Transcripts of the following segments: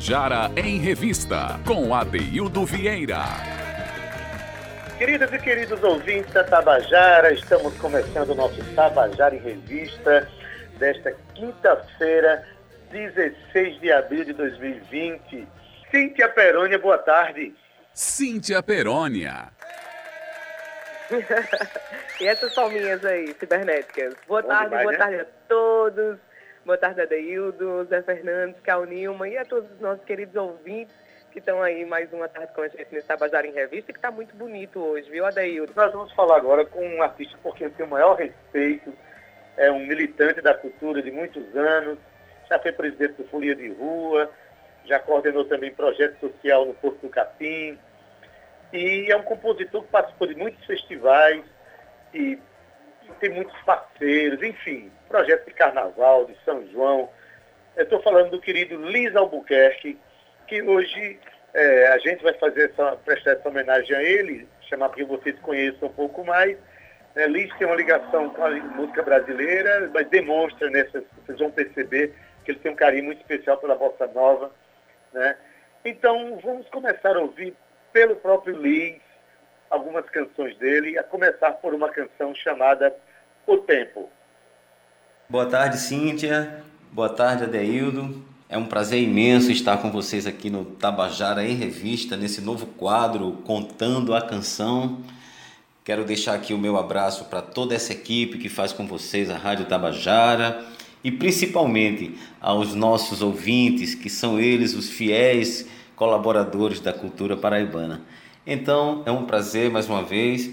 Tabajara em Revista, com Adeildo Vieira. Queridas e queridos ouvintes da Tabajara, estamos começando o nosso Tabajara em Revista desta quinta-feira, 16 de abril de 2020. Cíntia Perônia, boa tarde. Cíntia Perônia. e essas palminhas aí, cibernéticas. Boa Bom tarde, demais, boa né? tarde a todos. Boa tarde, Adeildo, Zé Fernandes, Cal Nilma e a todos os nossos queridos ouvintes que estão aí mais uma tarde com a gente nesse Tabajara em Revista, que está muito bonito hoje, viu, Adeildo? Nós vamos falar agora com um artista porque eu tenho o maior respeito, é um militante da cultura de muitos anos, já foi presidente do Folia de Rua, já coordenou também projeto social no Porto do Capim, e é um compositor que participou de muitos festivais e tem muitos parceiros, enfim, projeto de carnaval, de São João. Eu estou falando do querido Liz Albuquerque, que hoje é, a gente vai fazer essa, prestar essa homenagem a ele, chamar para que vocês conheçam um pouco mais. É, Liz tem uma ligação com a música brasileira, mas demonstra, né, vocês vão perceber que ele tem um carinho muito especial pela bossa nova. Né? Então, vamos começar a ouvir pelo próprio Liz algumas canções dele, a começar por uma canção chamada O Tempo. Boa tarde, Cíntia. Boa tarde, Adeildo. É um prazer imenso estar com vocês aqui no Tabajara em Revista, nesse novo quadro Contando a Canção. Quero deixar aqui o meu abraço para toda essa equipe que faz com vocês a Rádio Tabajara e principalmente aos nossos ouvintes, que são eles os fiéis colaboradores da cultura paraibana. Então, é um prazer mais uma vez.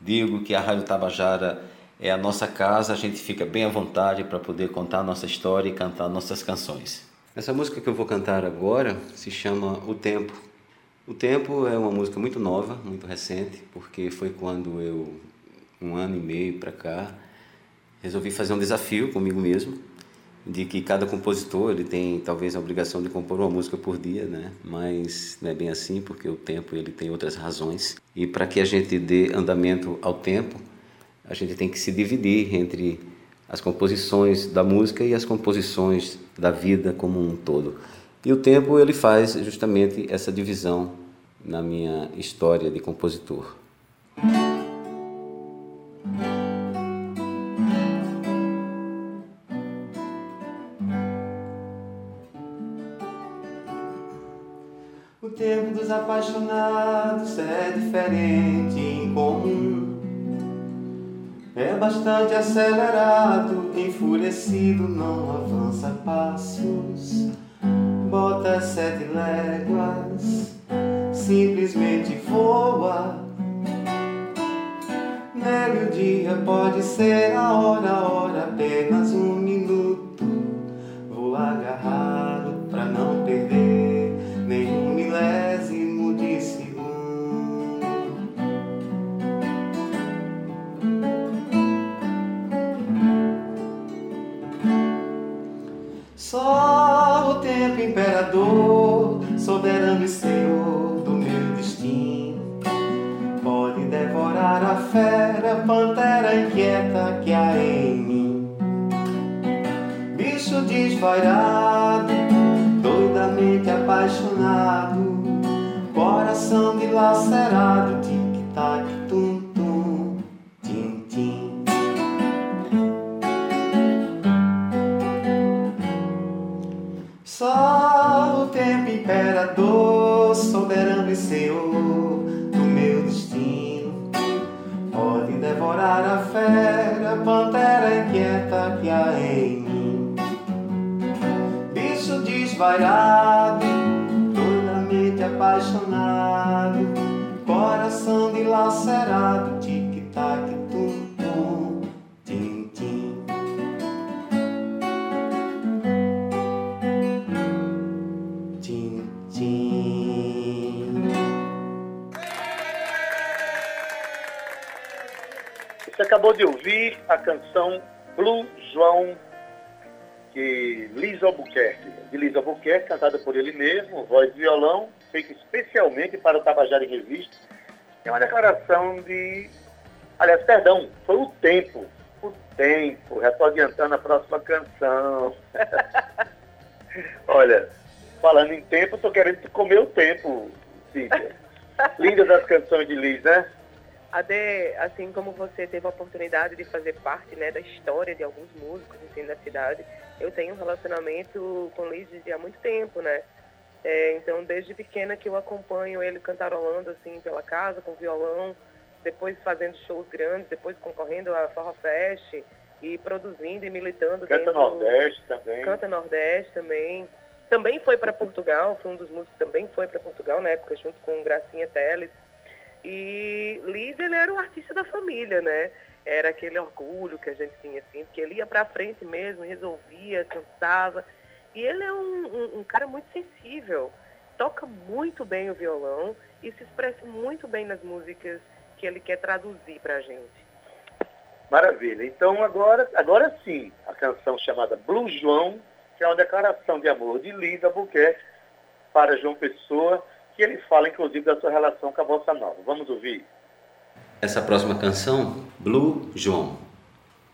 Digo que a Rádio Tabajara é a nossa casa, a gente fica bem à vontade para poder contar a nossa história e cantar nossas canções. Essa música que eu vou cantar agora se chama O Tempo. O Tempo é uma música muito nova, muito recente, porque foi quando eu, um ano e meio para cá, resolvi fazer um desafio comigo mesmo de que cada compositor ele tem talvez a obrigação de compor uma música por dia, né? Mas não é bem assim porque o tempo ele tem outras razões e para que a gente dê andamento ao tempo, a gente tem que se dividir entre as composições da música e as composições da vida como um todo. E o tempo ele faz justamente essa divisão na minha história de compositor. Apaixonados é diferente, incomum. É bastante acelerado, enfurecido, não avança passos. Bota sete léguas, simplesmente voa. Nele o dia pode ser a hora, a hora, apenas um minuto. Imperador, soberano e senhor do meu destino. Pode devorar a fera, pantera inquieta que há em mim. Bicho desvairado, doidamente apaixonado, coração dilacerado, fera, pantera inquieta que há em mim. Bicho desvairado, doidamente apaixonado, coração dilacerado, acabou de ouvir a canção Blue João de Liz Albuquerque. De Liz Albuquerque, cantada por ele mesmo, voz e violão, feita especialmente para o Tabajara em Revista. É uma declaração de. Aliás, perdão, foi o tempo. O tempo. Já estou adiantando a próxima canção. Olha, Falando em tempo, estou querendo comer o tempo, Cíntia. Linda das canções de Liz, né? Ade, assim como você teve a oportunidade de fazer parte né, da história de alguns músicos assim, da cidade, eu tenho um relacionamento com Liz há muito tempo, né? É, então, desde pequena que eu acompanho ele cantarolando assim pela casa, com violão, depois fazendo shows grandes, depois concorrendo a Forró Fest e produzindo e militando. Canta dentro, Nordeste também. Canta Nordeste também. Também foi para Portugal, foi um dos músicos também foi para Portugal na época, junto com Gracinha Teles. E Liz, ele era o artista da família, né? Era aquele orgulho que a gente tinha, assim, porque ele ia para frente mesmo, resolvia, cantava. E ele é um, um, um, cara muito sensível, toca muito bem o violão e se expressa muito bem nas músicas que ele quer traduzir para a gente. Maravilha. Então agora, agora sim, a canção chamada Blue João, que é uma declaração de amor de Lisa Buquerque para João Pessoa, ele fala inclusive da sua relação com a Bossa Nova. Vamos ouvir? Essa próxima canção, Blue João.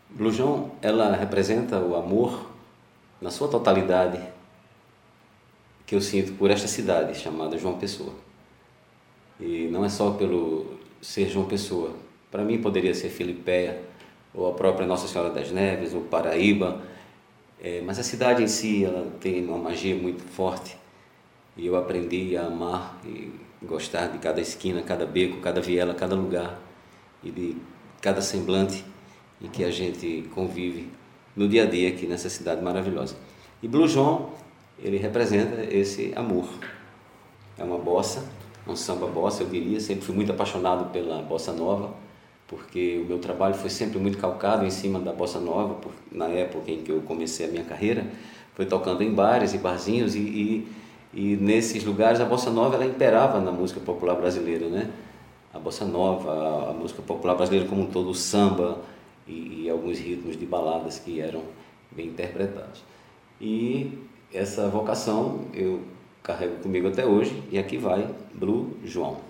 Blue João, ela representa o amor na sua totalidade que eu sinto por esta cidade chamada João Pessoa. E não é só pelo ser João Pessoa. Para mim poderia ser Filipéia, ou a própria Nossa Senhora das Neves, ou Paraíba, é, mas a cidade em si ela tem uma magia muito forte e eu aprendi a amar e gostar de cada esquina, cada beco, cada viela, cada lugar e de cada semblante em que a gente convive no dia a dia aqui nessa cidade maravilhosa. E Blue João, ele representa esse amor. É uma bossa, um samba bossa, eu diria, sempre fui muito apaixonado pela bossa nova porque o meu trabalho foi sempre muito calcado em cima da bossa nova, na época em que eu comecei a minha carreira, foi tocando em bares e barzinhos e, e, e nesses lugares a bossa nova ela imperava na música popular brasileira, né? A bossa nova, a, música popular brasileira como um todo, o samba e, e alguns ritmos de baladas que eram bem interpretados. E essa vocação eu carrego comigo até hoje e aqui vai Blue João.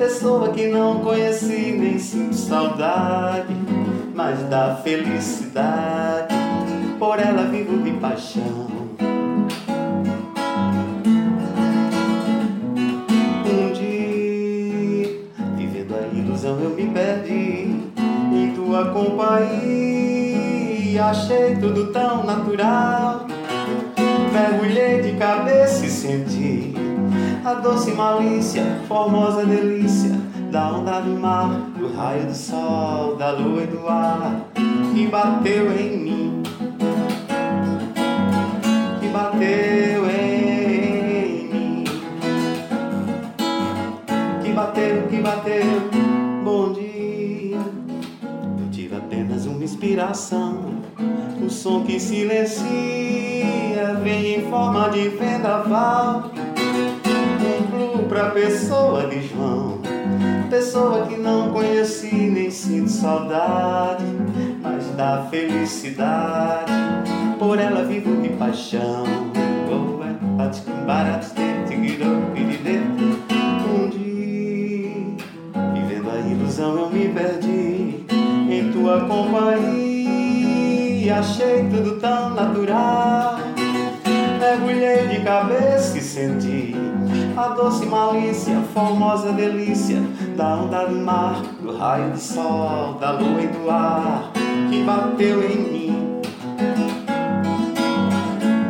Pessoa que não conheci nem sinto saudade Mas da felicidade Por ela vivo de paixão. Um dia Vivendo a ilusão eu me perdi Em tua companhia. Achei tudo tão natural mergulhei de cabeça e senti a doce malícia, formosa delícia da onda do mar, do raio do sol, da lua e do ar que bateu em mim, que bateu em mim, que bateu, que bateu. Bom dia, eu tive apenas uma inspiração, o som que silencia vem em forma de vendaval. Pra pessoa de João, pessoa que não conheci nem sinto saudade, mas da felicidade, por ela vivo de paixão. Um dia, vivendo a ilusão, eu me perdi em tua companhia, achei tudo tão natural a doce malícia, a formosa delícia da onda do mar, do raio do sol, da lua e do ar que bateu em mim,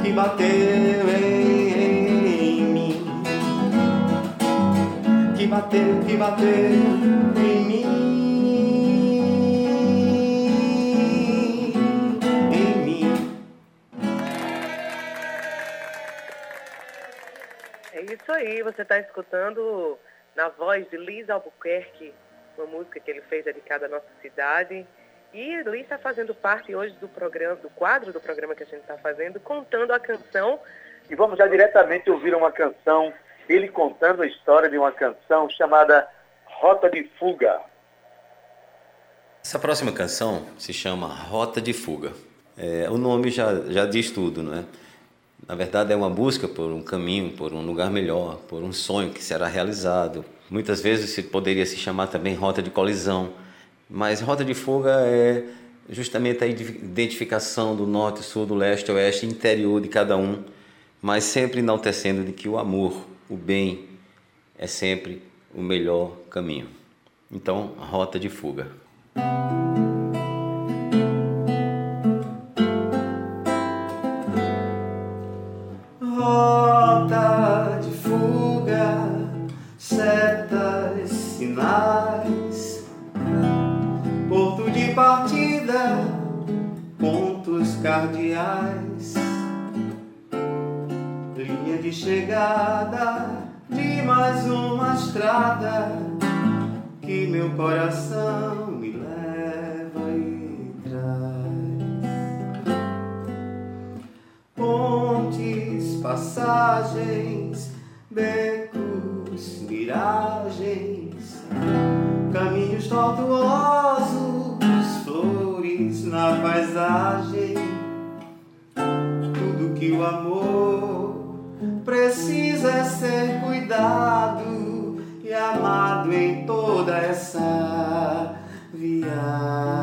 que bateu em mim, que bateu, que bateu em mim. Isso aí, você está escutando na voz de Liz Albuquerque, uma música que ele fez dedicada à nossa cidade. E Liz está fazendo parte hoje do programa, do quadro do programa que a gente está fazendo, contando a canção E vamos já diretamente ouvir uma canção, ele contando a história de uma canção chamada Rota de Fuga. Essa próxima canção se chama Rota de Fuga. É, o nome já, já diz tudo, não é? Na verdade, é uma busca por um caminho, por um lugar melhor, por um sonho que será realizado. Muitas vezes se poderia se chamar também rota de colisão, mas rota de fuga é justamente a identificação do norte, sul, do leste, oeste, interior de cada um, mas sempre enaltecendo de que o amor, o bem, é sempre o melhor caminho. Então, rota de fuga. Cardeais, linha de chegada de mais uma estrada que meu coração me leva e traz. Pontes, passagens, becos, miragens, caminhos tortuosos, na paisagem que o amor precisa ser cuidado e amado em toda essa viagem.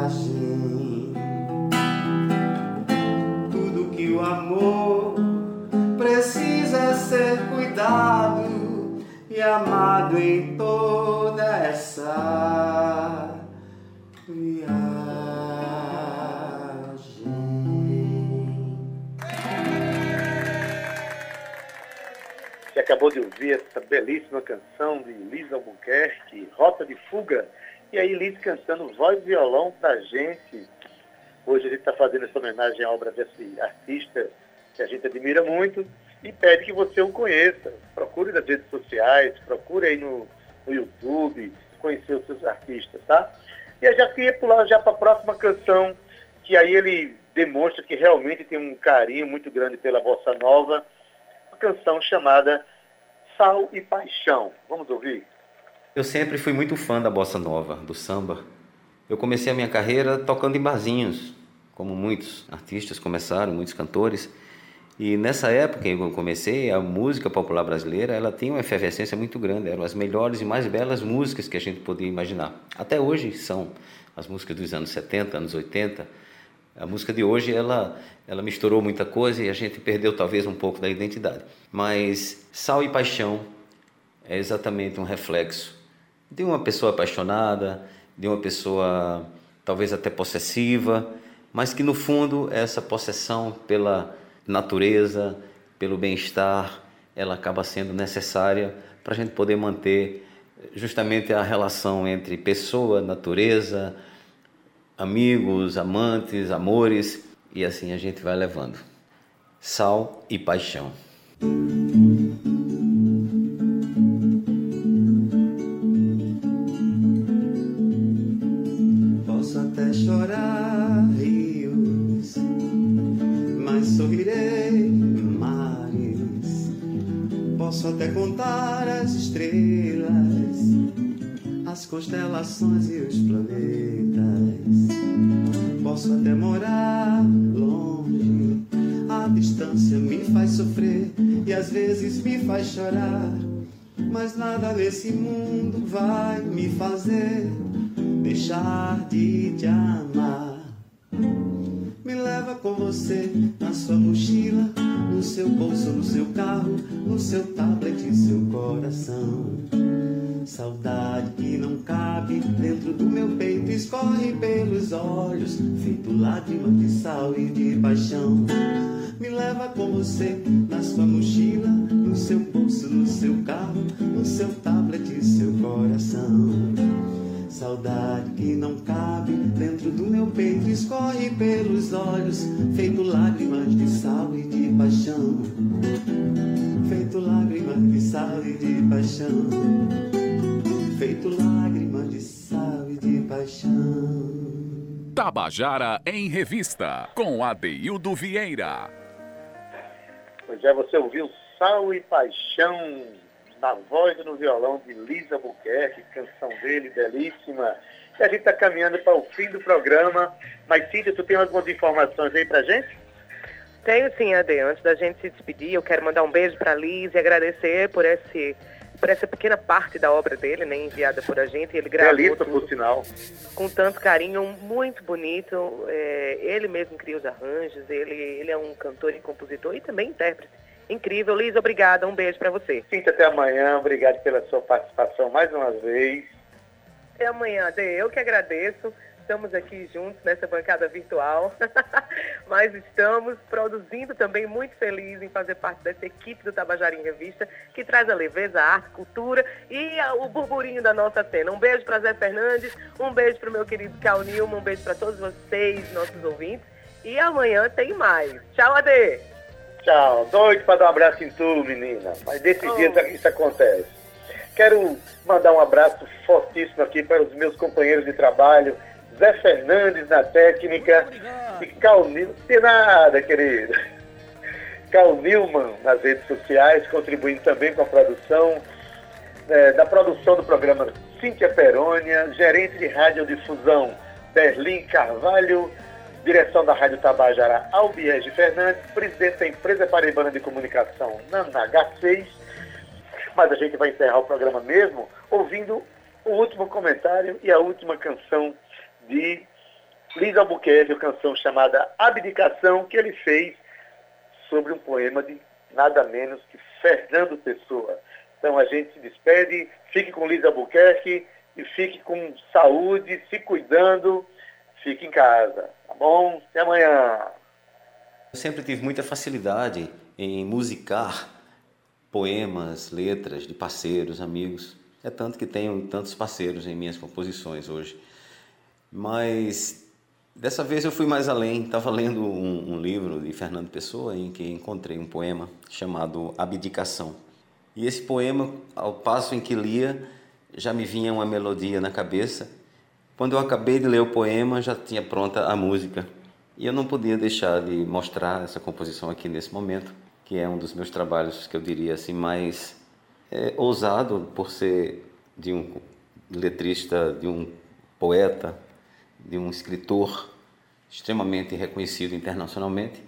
Tudo que o amor precisa ser cuidado e amado em acabou de ouvir essa belíssima canção de Liz Albuquerque, Rota de Fuga. E aí Liz cantando voz e violão pra gente. Hoje a gente está fazendo essa homenagem à obra desse artista que a gente admira muito e pede que você o conheça. Procure nas redes sociais, procure aí no, no YouTube, conhecer os seus artistas, tá? E eu já queria pular já para a próxima canção, que aí ele demonstra que realmente tem um carinho muito grande pela bossa nova canção chamada Sal e Paixão. Vamos ouvir? Eu sempre fui muito fã da bossa nova, do samba. Eu comecei a minha carreira tocando em barzinhos, como muitos artistas começaram, muitos cantores. E nessa época em que eu comecei, a música popular brasileira, ela tinha uma efervescência muito grande, eram as melhores e mais belas músicas que a gente podia imaginar. Até hoje são as músicas dos anos 70, anos 80, a música de hoje ela ela misturou muita coisa e a gente perdeu talvez um pouco da identidade. Mas Sal e Paixão é exatamente um reflexo de uma pessoa apaixonada, de uma pessoa talvez até possessiva, mas que no fundo essa possessão pela natureza, pelo bem-estar, ela acaba sendo necessária para a gente poder manter justamente a relação entre pessoa, natureza, amigos, amantes, amores, e assim a gente vai levando. Sal e paixão. Posso até chorar rios, mas sorrirei mares. Posso até contar as estrelas, as constelações e os distância me faz sofrer e às vezes me faz chorar. Mas nada nesse mundo vai me fazer deixar de te amar. Me leva com você na sua mochila, no seu bolso, no seu carro, no seu tablet seu coração. Saudade que não cabe dentro do meu peito escorre pelos olhos, feito lágrimas de sal e de paixão. Me leva com você na sua mochila, no seu bolso, no seu carro, no seu tablet seu coração. Saudade que não cabe dentro do meu peito escorre pelos olhos, feito lágrimas de sal e de paixão. Feito lágrimas de sal e de paixão Tabajara em Revista, com Adeildo Vieira. Já você ouviu Sal e Paixão na voz e no violão de Lisa Buquerque, canção dele, belíssima. E a gente está caminhando para o fim do programa. Mas, Cíntia, tu tem algumas informações aí para gente? Tenho sim, Ade. Antes da gente se despedir, eu quero mandar um beijo para a Liz e agradecer por esse por essa pequena parte da obra dele, né, enviada por a gente. Ele gravou Realista, por sinal. com tanto carinho, muito bonito. É, ele mesmo cria os arranjos, ele, ele é um cantor e compositor e também intérprete. Incrível. Liz, obrigada. Um beijo para você. Cinta, até amanhã. Obrigado pela sua participação mais uma vez. Até amanhã. Eu que agradeço estamos aqui juntos nessa bancada virtual, mas estamos produzindo também muito feliz em fazer parte dessa equipe do Tabajara em Revista, que traz a leveza, a arte, cultura e o burburinho da nossa cena. Um beijo para Zé Fernandes, um beijo para o meu querido Cal Nilma, um beijo para todos vocês, nossos ouvintes. E amanhã tem mais. Tchau, Ade! Tchau. Doido para dar um abraço em tu, menina. Mas desses oh. dias isso acontece. Quero mandar um abraço fortíssimo aqui para os meus companheiros de trabalho, Zé Fernandes na técnica e Cal Nilman, de nada, querido. Cal Nilman nas redes sociais, contribuindo também com a produção, é, da produção do programa Cíntia Perônia, gerente de radiodifusão Berlim Carvalho, direção da Rádio Tabajara Albiege Fernandes, presidente da empresa paraibana de comunicação Nana H6. Mas a gente vai encerrar o programa mesmo ouvindo o último comentário e a última canção de Liz Albuquerque, uma canção chamada Abdicação, que ele fez sobre um poema de nada menos que Fernando Pessoa. Então a gente se despede, fique com Liz Albuquerque e fique com saúde, se cuidando, fique em casa, tá bom? Até amanhã. Eu sempre tive muita facilidade em musicar poemas, letras de parceiros, amigos. É tanto que tenho tantos parceiros em minhas composições hoje. Mas dessa vez eu fui mais além. Estava lendo um, um, livro de Fernando Pessoa em que encontrei um poema chamado Abdicação. E esse poema, ao passo em que lia, já me vinha uma melodia na cabeça. Quando eu acabei de ler o poema, já tinha pronta a música. E eu não podia deixar de mostrar essa composição aqui nesse momento, que é um dos meus trabalhos que eu diria assim mais é, ousado por ser de um letrista, de um poeta de um escritor extremamente reconhecido internacionalmente,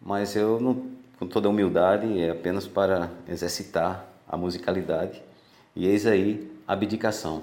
mas eu, não, com toda humildade, é apenas para exercitar a musicalidade. E eis aí a abdicação.